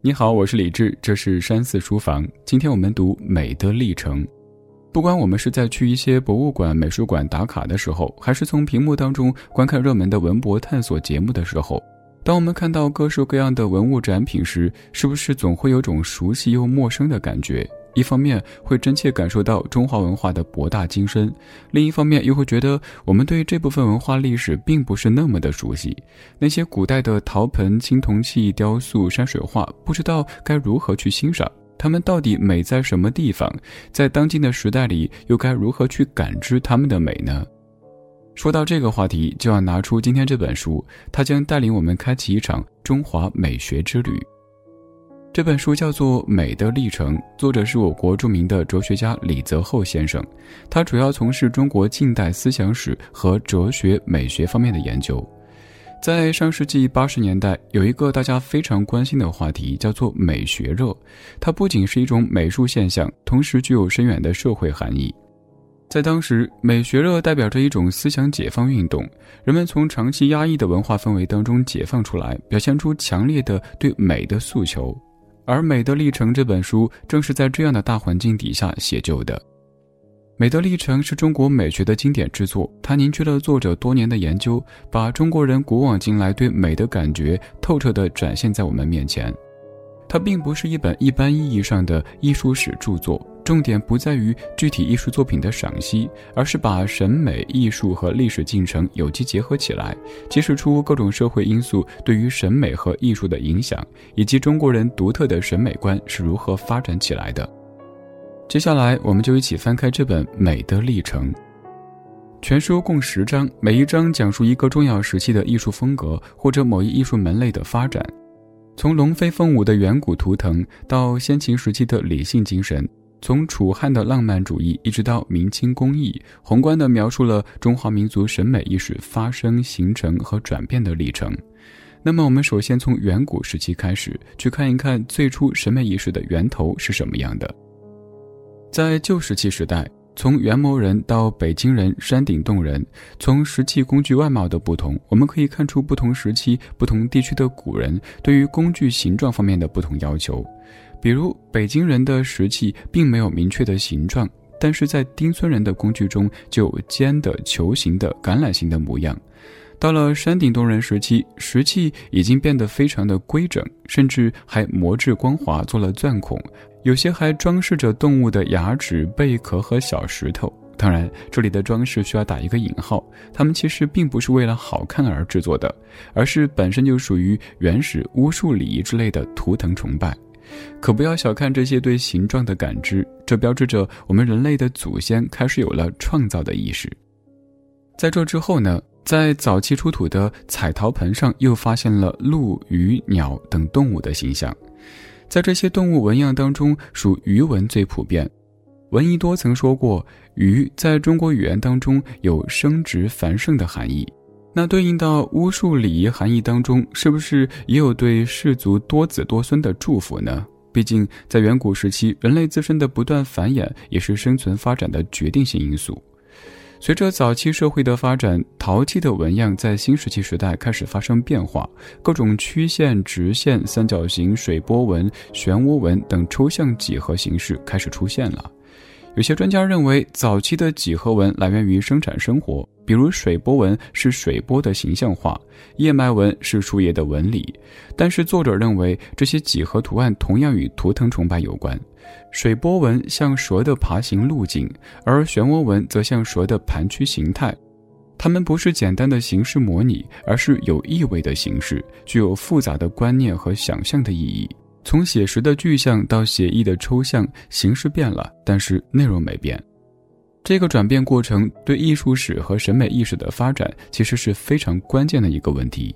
你好，我是李志，这是山寺书房。今天我们读《美的历程》。不管我们是在去一些博物馆、美术馆打卡的时候，还是从屏幕当中观看热门的文博探索节目的时候，当我们看到各式各样的文物展品时，是不是总会有种熟悉又陌生的感觉？一方面会真切感受到中华文化的博大精深，另一方面又会觉得我们对这部分文化历史并不是那么的熟悉。那些古代的陶盆、青铜器、雕塑、山水画，不知道该如何去欣赏，它们到底美在什么地方？在当今的时代里，又该如何去感知它们的美呢？说到这个话题，就要拿出今天这本书，它将带领我们开启一场中华美学之旅。这本书叫做《美的历程》，作者是我国著名的哲学家李泽厚先生。他主要从事中国近代思想史和哲学美学方面的研究。在上世纪八十年代，有一个大家非常关心的话题，叫做“美学热”。它不仅是一种美术现象，同时具有深远的社会含义。在当时，美学热代表着一种思想解放运动，人们从长期压抑的文化氛围当中解放出来，表现出强烈的对美的诉求。而《美的历程》这本书正是在这样的大环境底下写就的。《美的历程》是中国美学的经典之作，它凝聚了作者多年的研究，把中国人古往今来对美的感觉透彻地展现在我们面前。它并不是一本一般意义上的艺术史著作，重点不在于具体艺术作品的赏析，而是把审美、艺术和历史进程有机结合起来，揭示出各种社会因素对于审美和艺术的影响，以及中国人独特的审美观是如何发展起来的。接下来，我们就一起翻开这本《美的历程》。全书共十章，每一章讲述一个重要时期的艺术风格或者某一艺术门类的发展。从龙飞凤舞的远古图腾到先秦时期的理性精神，从楚汉的浪漫主义一直到明清工艺，宏观的描述了中华民族审美意识发生、形成和转变的历程。那么，我们首先从远古时期开始，去看一看最初审美意识的源头是什么样的。在旧石器时代。从元谋人到北京人、山顶洞人，从石器工具外貌的不同，我们可以看出不同时期、不同地区的古人对于工具形状方面的不同要求。比如，北京人的石器并没有明确的形状，但是在丁村人的工具中就有尖的、球形的、橄榄形的模样。到了山顶洞人时期，石器已经变得非常的规整，甚至还磨制光滑，做了钻孔。有些还装饰着动物的牙齿、贝壳和小石头。当然，这里的装饰需要打一个引号，它们其实并不是为了好看而制作的，而是本身就属于原始巫术礼仪之类的图腾崇拜。可不要小看这些对形状的感知，这标志着我们人类的祖先开始有了创造的意识。在这之后呢，在早期出土的彩陶盆上又发现了鹿、鱼、鸟等动物的形象。在这些动物纹样当中，属鱼纹最普遍。闻一多曾说过，鱼在中国语言当中有生殖繁盛的含义。那对应到巫术礼仪含义当中，是不是也有对氏族多子多孙的祝福呢？毕竟在远古时期，人类自身的不断繁衍也是生存发展的决定性因素。随着早期社会的发展，陶器的纹样在新石器时代开始发生变化，各种曲线、直线、三角形、水波纹、漩涡纹等抽象几何形式开始出现了。有些专家认为，早期的几何纹来源于生产生活，比如水波纹是水波的形象化，叶脉纹是树叶的纹理。但是作者认为，这些几何图案同样与图腾崇拜有关。水波纹像蛇的爬行路径，而漩涡纹则像蛇的盘曲形态。它们不是简单的形式模拟，而是有意味的形式，具有复杂的观念和想象的意义。从写实的具象到写意的抽象，形式变了，但是内容没变。这个转变过程对艺术史和审美意识的发展其实是非常关键的一个问题。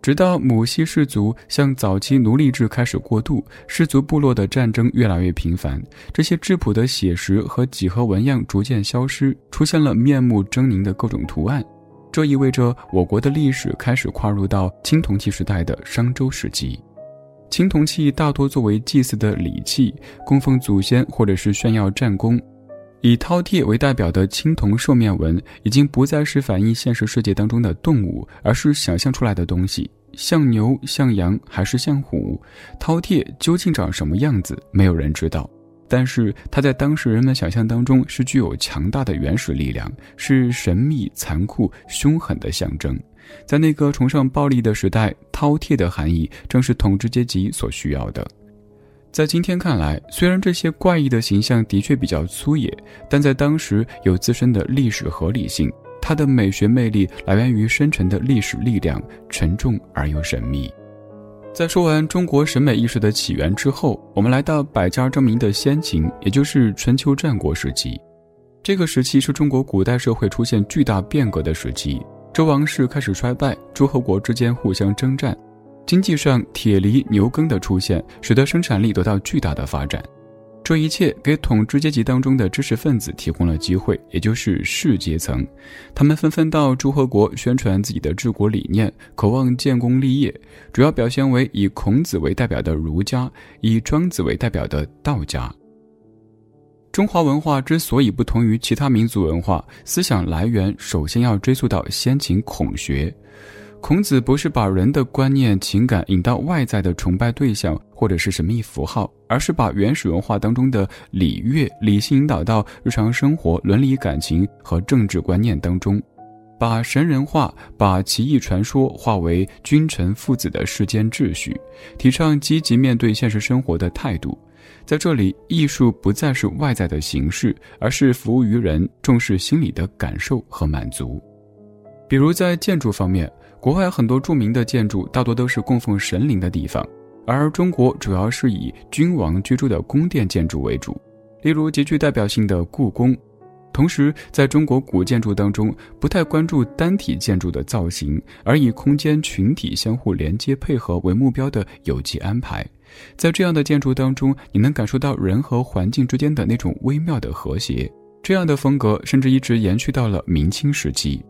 直到母系氏族向早期奴隶制开始过渡，氏族部落的战争越来越频繁，这些质朴的写实和几何纹样逐渐消失，出现了面目狰狞的各种图案。这意味着我国的历史开始跨入到青铜器时代的商周时期。青铜器大多作为祭祀的礼器，供奉祖先或者是炫耀战功。以饕餮为代表的青铜兽面纹，已经不再是反映现实世界当中的动物，而是想象出来的东西。像牛、像羊还是像虎？饕餮究竟长什么样子？没有人知道。但是它在当时人们想象当中是具有强大的原始力量，是神秘、残酷、凶狠的象征。在那个崇尚暴力的时代，饕餮的含义正是统治阶级所需要的。在今天看来，虽然这些怪异的形象的确比较粗野，但在当时有自身的历史合理性。它的美学魅力来源于深沉的历史力量，沉重而又神秘。在说完中国审美艺术的起源之后，我们来到百家争鸣的先秦，也就是春秋战国时期。这个时期是中国古代社会出现巨大变革的时期，周王室开始衰败，诸侯国之间互相征战，经济上铁犁牛耕的出现，使得生产力得到巨大的发展。这一切给统治阶级当中的知识分子提供了机会，也就是士阶层，他们纷纷到诸侯国宣传自己的治国理念，渴望建功立业。主要表现为以孔子为代表的儒家，以庄子为代表的道家。中华文化之所以不同于其他民族文化，思想来源首先要追溯到先秦孔学。孔子不是把人的观念、情感引到外在的崇拜对象或者是神秘符号，而是把原始文化当中的礼乐理性引导到日常生活、伦理感情和政治观念当中，把神人化、把奇异传说化为君臣父子的世间秩序，提倡积极面对现实生活的态度。在这里，艺术不再是外在的形式，而是服务于人，重视心理的感受和满足。比如在建筑方面。国外很多著名的建筑大多都是供奉神灵的地方，而中国主要是以君王居住的宫殿建筑为主，例如极具代表性的故宫。同时，在中国古建筑当中，不太关注单体建筑的造型，而以空间群体相互连接配合为目标的有机安排。在这样的建筑当中，你能感受到人和环境之间的那种微妙的和谐。这样的风格甚至一直延续到了明清时期。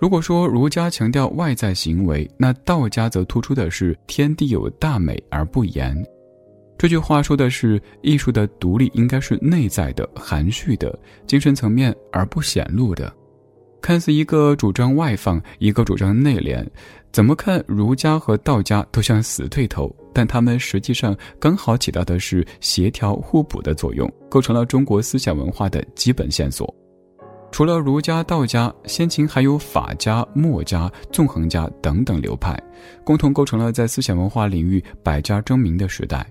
如果说儒家强调外在行为，那道家则突出的是天地有大美而不言。这句话说的是艺术的独立应该是内在的、含蓄的、精神层面而不显露的。看似一个主张外放，一个主张内敛，怎么看儒家和道家都像死对头，但他们实际上刚好起到的是协调互补的作用，构成了中国思想文化的基本线索。除了儒家、道家，先秦还有法家、墨家、纵横家等等流派，共同构成了在思想文化领域百家争鸣的时代。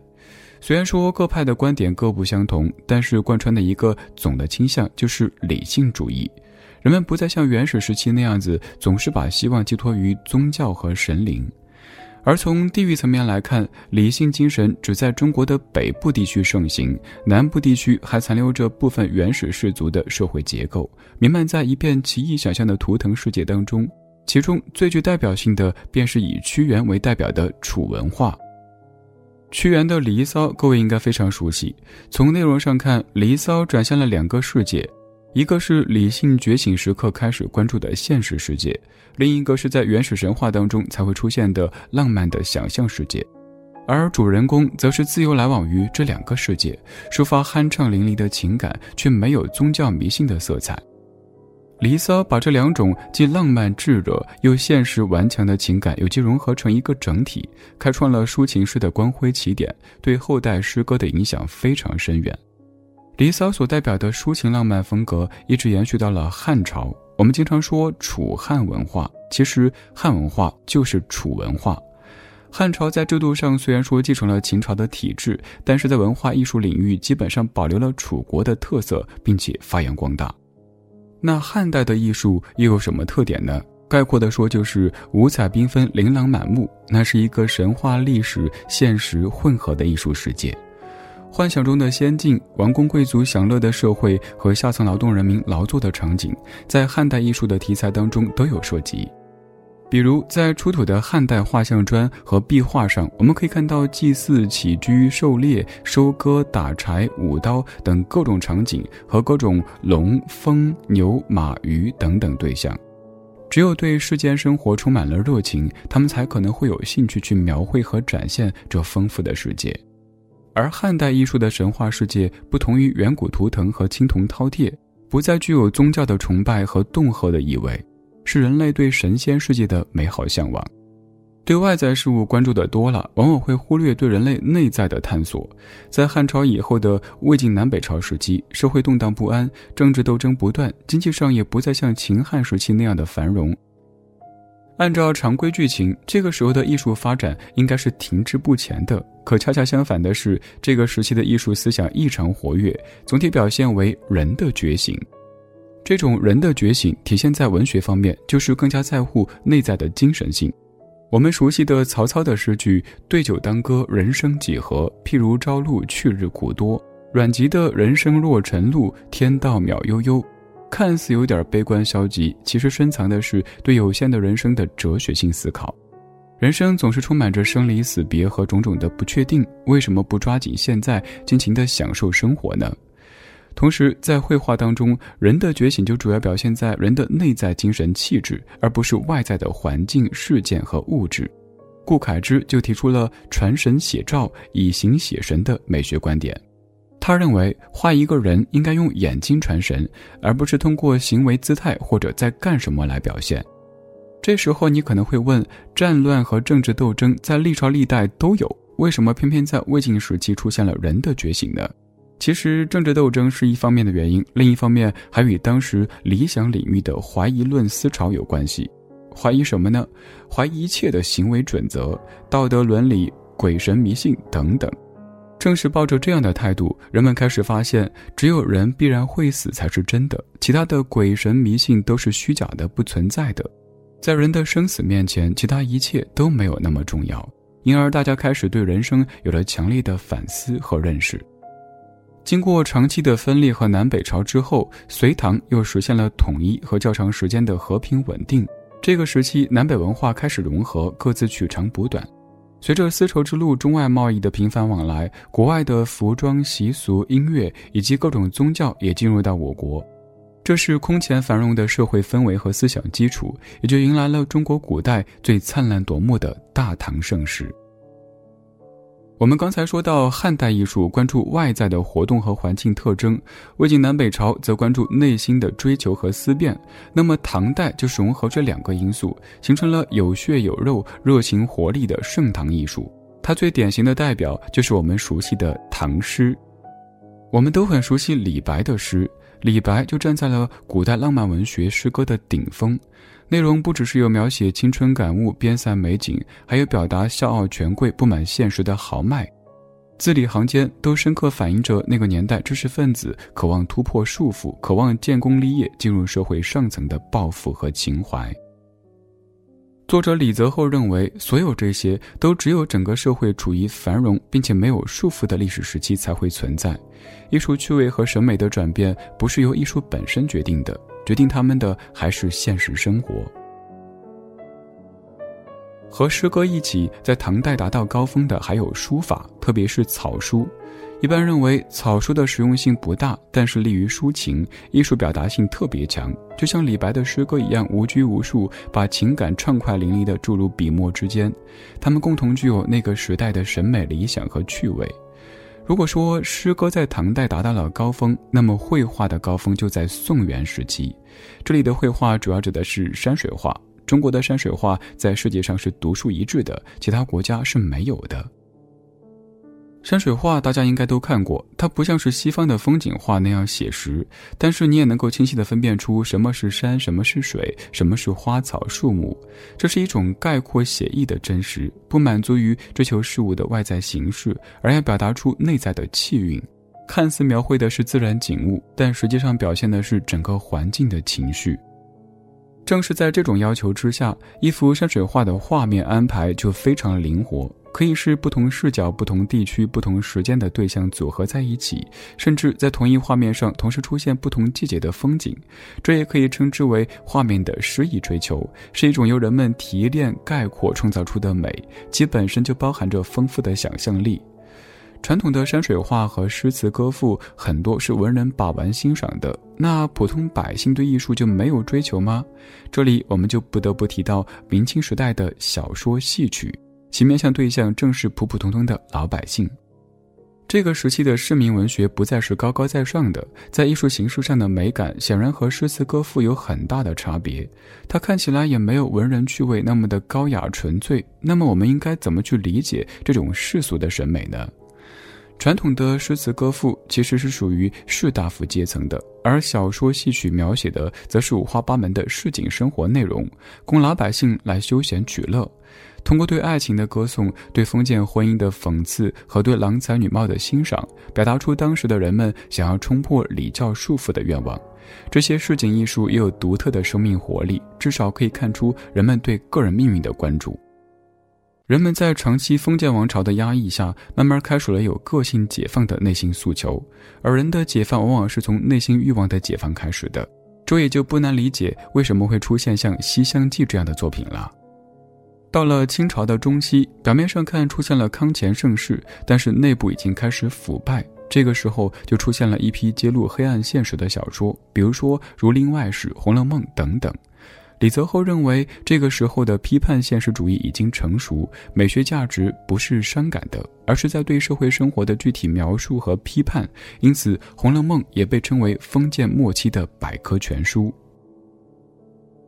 虽然说各派的观点各不相同，但是贯穿的一个总的倾向就是理性主义。人们不再像原始时期那样子，总是把希望寄托于宗教和神灵。而从地域层面来看，理性精神只在中国的北部地区盛行，南部地区还残留着部分原始氏族的社会结构，弥漫在一片奇异想象的图腾世界当中。其中最具代表性的，便是以屈原为代表的楚文化。屈原的《离骚》，各位应该非常熟悉。从内容上看，《离骚》展现了两个世界。一个是理性觉醒时刻开始关注的现实世界，另一个是在原始神话当中才会出现的浪漫的想象世界，而主人公则是自由来往于这两个世界，抒发酣畅淋漓的情感，却没有宗教迷信的色彩。《离骚》把这两种既浪漫炙热又现实顽强的情感有机融合成一个整体，开创了抒情诗的光辉起点，对后代诗歌的影响非常深远。《离骚》所代表的抒情浪漫风格一直延续到了汉朝。我们经常说楚汉文化，其实汉文化就是楚文化。汉朝在制度上虽然说继承了秦朝的体制，但是在文化艺术领域基本上保留了楚国的特色，并且发扬光大。那汉代的艺术又有什么特点呢？概括的说，就是五彩缤纷、琳琅满目，那是一个神话、历史、现实混合的艺术世界。幻想中的仙境、王公贵族享乐的社会和下层劳动人民劳作的场景，在汉代艺术的题材当中都有涉及。比如，在出土的汉代画像砖和壁画上，我们可以看到祭祀、起居、狩猎、收割、打柴、舞刀等各种场景和各种龙、风、牛、马、鱼等等对象。只有对世间生活充满了热情，他们才可能会有兴趣去描绘和展现这丰富的世界。而汉代艺术的神话世界不同于远古图腾和青铜饕餮，不再具有宗教的崇拜和恫吓的意味，是人类对神仙世界的美好向往。对外在事物关注的多了，往往会忽略对人类内在的探索。在汉朝以后的魏晋南北朝时期，社会动荡不安，政治斗争不断，经济上也不再像秦汉时期那样的繁荣。按照常规剧情，这个时候的艺术发展应该是停滞不前的。可恰恰相反的是，这个时期的艺术思想异常活跃，总体表现为人的觉醒。这种人的觉醒体现在文学方面，就是更加在乎内在的精神性。我们熟悉的曹操的诗句“对酒当歌，人生几何？譬如朝露，去日苦多。”阮籍的“人生若晨露，天道渺悠悠”，看似有点悲观消极，其实深藏的是对有限的人生的哲学性思考。人生总是充满着生离死别和种种的不确定，为什么不抓紧现在，尽情的享受生活呢？同时，在绘画当中，人的觉醒就主要表现在人的内在精神气质，而不是外在的环境事件和物质。顾恺之就提出了传神写照、以形写神的美学观点。他认为，画一个人应该用眼睛传神，而不是通过行为姿态或者在干什么来表现。这时候，你可能会问：战乱和政治斗争在历朝历代都有，为什么偏偏在魏晋时期出现了人的觉醒呢？其实政治斗争是一方面的原因，另一方面还与当时理想领域的怀疑论思潮有关系。怀疑什么呢？怀疑一切的行为准则、道德伦理、鬼神迷信等等。正是抱着这样的态度，人们开始发现，只有人必然会死才是真的，其他的鬼神迷信都是虚假的、不存在的。在人的生死面前，其他一切都没有那么重要。因而，大家开始对人生有了强烈的反思和认识。经过长期的分裂和南北朝之后，隋唐又实现了统一和较长时间的和平稳定。这个时期，南北文化开始融合，各自取长补短。随着丝绸之路中外贸易的频繁往来，国外的服装、习俗、音乐以及各种宗教也进入到我国，这是空前繁荣的社会氛围和思想基础，也就迎来了中国古代最灿烂夺目的大唐盛世。我们刚才说到，汉代艺术关注外在的活动和环境特征，魏晋南北朝则关注内心的追求和思辨。那么唐代就融合这两个因素，形成了有血有肉、热情活力的盛唐艺术。它最典型的代表就是我们熟悉的唐诗。我们都很熟悉李白的诗，李白就站在了古代浪漫文学诗歌的顶峰。内容不只是有描写青春感悟、边塞美景，还有表达笑傲权贵、不满现实的豪迈，字里行间都深刻反映着那个年代知识分子渴望突破束缚、渴望建功立业、进入社会上层的抱负和情怀。作者李泽厚认为，所有这些都只有整个社会处于繁荣并且没有束缚的历史时期才会存在。艺术趣味和审美的转变不是由艺术本身决定的，决定他们的还是现实生活。和诗歌一起在唐代达到高峰的还有书法，特别是草书。一般认为草书的实用性不大，但是利于抒情，艺术表达性特别强，就像李白的诗歌一样无拘无束，把情感畅快淋漓地注入笔墨之间。他们共同具有那个时代的审美理想和趣味。如果说诗歌在唐代达到了高峰，那么绘画的高峰就在宋元时期。这里的绘画主要指的是山水画。中国的山水画在世界上是独树一帜的，其他国家是没有的。山水画大家应该都看过，它不像是西方的风景画那样写实，但是你也能够清晰地分辨出什么是山，什么是水，什么是花草树木。这是一种概括写意的真实，不满足于追求事物的外在形式，而要表达出内在的气韵。看似描绘的是自然景物，但实际上表现的是整个环境的情绪。正是在这种要求之下，一幅山水画的画面安排就非常灵活。可以是不同视角、不同地区、不同时间的对象组合在一起，甚至在同一画面上同时出现不同季节的风景，这也可以称之为画面的诗意追求，是一种由人们提炼、概括创造出的美，其本身就包含着丰富的想象力。传统的山水画和诗词歌赋很多是文人把玩欣赏的，那普通百姓对艺术就没有追求吗？这里我们就不得不提到明清时代的小说戏曲。其面向对象正是普普通通的老百姓，这个时期的市民文学不再是高高在上的，在艺术形式上的美感显然和诗词歌赋有很大的差别。它看起来也没有文人趣味那么的高雅纯粹。那么，我们应该怎么去理解这种世俗的审美呢？传统的诗词歌赋其实是属于士大夫阶层的，而小说戏曲描写的则是五花八门的市井生活内容，供老百姓来休闲取乐。通过对爱情的歌颂、对封建婚姻的讽刺和对郎才女貌的欣赏，表达出当时的人们想要冲破礼教束缚的愿望。这些市井艺术也有独特的生命活力，至少可以看出人们对个人命运的关注。人们在长期封建王朝的压抑下，慢慢开始了有个性解放的内心诉求，而人的解放往往是从内心欲望的解放开始的。这也就不难理解为什么会出现像《西厢记》这样的作品了。到了清朝的中期，表面上看出现了康乾盛世，但是内部已经开始腐败。这个时候就出现了一批揭露黑暗现实的小说，比如说《儒林外史》《红楼梦》等等。李泽厚认为，这个时候的批判现实主义已经成熟，美学价值不是伤感的，而是在对社会生活的具体描述和批判。因此，《红楼梦》也被称为封建末期的百科全书。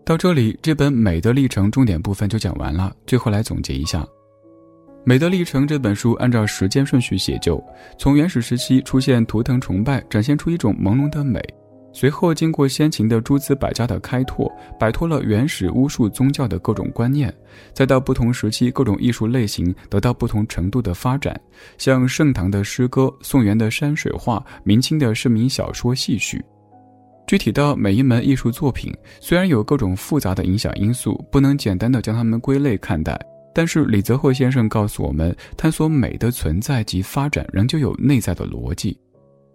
到这里，这本《美的历程》重点部分就讲完了。最后来总结一下，《美的历程》这本书按照时间顺序写就：从原始时期出现图腾崇拜，展现出一种朦胧的美；随后经过先秦的诸子百家的开拓，摆脱了原始巫术宗教的各种观念；再到不同时期各种艺术类型得到不同程度的发展，像盛唐的诗歌、宋元的山水画、明清的市民小说、戏曲。具体到每一门艺术作品，虽然有各种复杂的影响因素，不能简单的将它们归类看待，但是李泽厚先生告诉我们，探索美的存在及发展仍旧有内在的逻辑，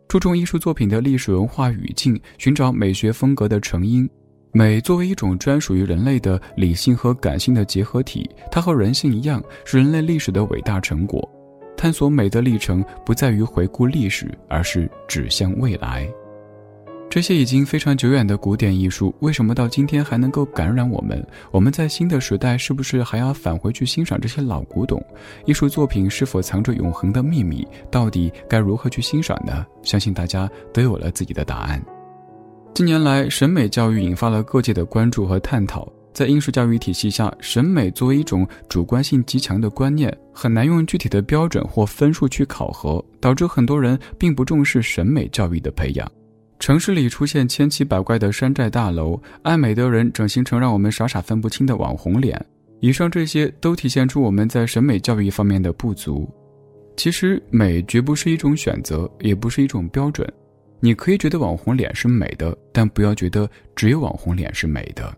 注重艺术作品的历史文化语境，寻找美学风格的成因。美作为一种专属于人类的理性和感性的结合体，它和人性一样，是人类历史的伟大成果。探索美的历程不在于回顾历史，而是指向未来。这些已经非常久远的古典艺术，为什么到今天还能够感染我们？我们在新的时代是不是还要返回去欣赏这些老古董艺术作品？是否藏着永恒的秘密？到底该如何去欣赏呢？相信大家都有了自己的答案。近年来，审美教育引发了各界的关注和探讨。在应试教育体系下，审美作为一种主观性极强的观念，很难用具体的标准或分数去考核，导致很多人并不重视审美教育的培养。城市里出现千奇百怪的山寨大楼，爱美的人整形成让我们傻傻分不清的网红脸。以上这些都体现出我们在审美教育方面的不足。其实美绝不是一种选择，也不是一种标准。你可以觉得网红脸是美的，但不要觉得只有网红脸是美的。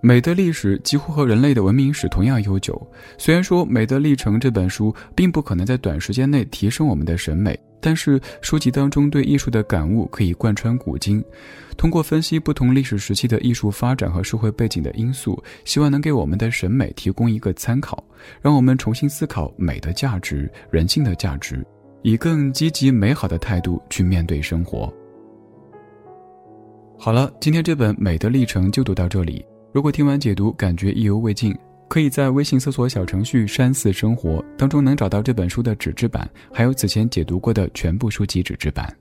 美的历史几乎和人类的文明史同样悠久。虽然说《美的历程》这本书并不可能在短时间内提升我们的审美。但是书籍当中对艺术的感悟可以贯穿古今，通过分析不同历史时期的艺术发展和社会背景的因素，希望能给我们的审美提供一个参考，让我们重新思考美的价值、人性的价值，以更积极美好的态度去面对生活。好了，今天这本《美的历程》就读到这里。如果听完解读感觉意犹未尽，可以在微信搜索小程序“山寺生活”当中能找到这本书的纸质版，还有此前解读过的全部书籍纸质版。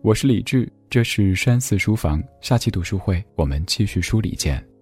我是李志，这是山寺书房，下期读书会我们继续梳理见。